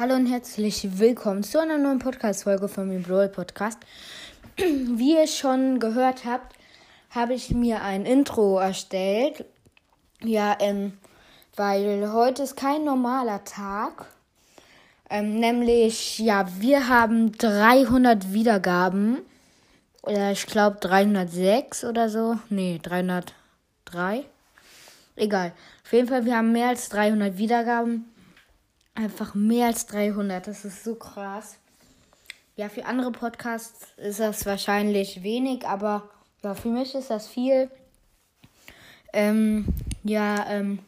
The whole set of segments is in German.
Hallo und herzlich willkommen zu einer neuen Podcast-Folge von mir Brawl Podcast. Wie ihr schon gehört habt, habe ich mir ein Intro erstellt. Ja, ähm, weil heute ist kein normaler Tag. Ähm, nämlich, ja, wir haben 300 Wiedergaben. Oder ich glaube 306 oder so. Nee, 303. Egal. Auf jeden Fall, wir haben mehr als 300 Wiedergaben. Einfach mehr als 300. Das ist so krass. Ja, für andere Podcasts ist das wahrscheinlich wenig, aber ja, für mich ist das viel. Ähm, ja, ähm,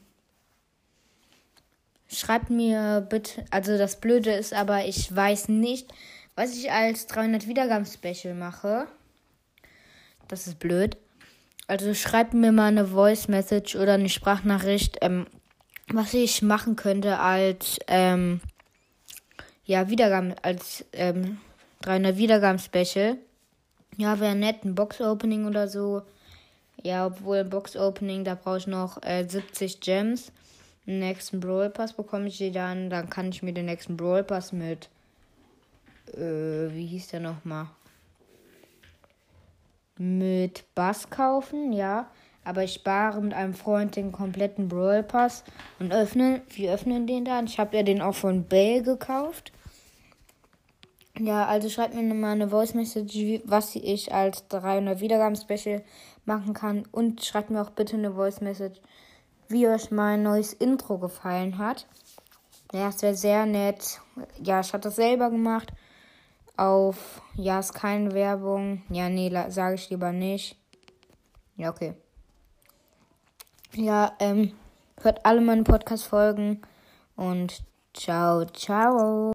schreibt mir bitte, also das Blöde ist aber, ich weiß nicht, was ich als 300 Wiedergaben Special mache. Das ist blöd. Also schreibt mir mal eine Voice Message oder eine Sprachnachricht, ähm, was ich machen könnte als ähm, ja Wiedergaben als ähm, 300 Wiedergaben Special. Ja, wäre nett ein Box Opening oder so. Ja, obwohl ein Box Opening, da brauche ich noch äh, 70 Gems. Den nächsten Brawl Pass bekomme ich die dann. Dann kann ich mir den nächsten Brawl Pass mit äh, wie hieß der nochmal? Mit Bass kaufen, ja aber ich spare mit einem Freund den kompletten Brawl Pass und öffnen, wir öffnen den dann. Ich habe ja den auch von Bell gekauft. Ja, also schreibt mir mal eine Voice Message, was ich als 300 Wiedergaben Special machen kann und schreibt mir auch bitte eine Voice Message, wie euch mein neues Intro gefallen hat. Ja, es wäre sehr nett. Ja, ich habe das selber gemacht. Auf, ja, ist keine Werbung. Ja, nee, sage ich lieber nicht. Ja, okay. Ja, ähm, hört alle meine Podcast-Folgen und ciao, ciao.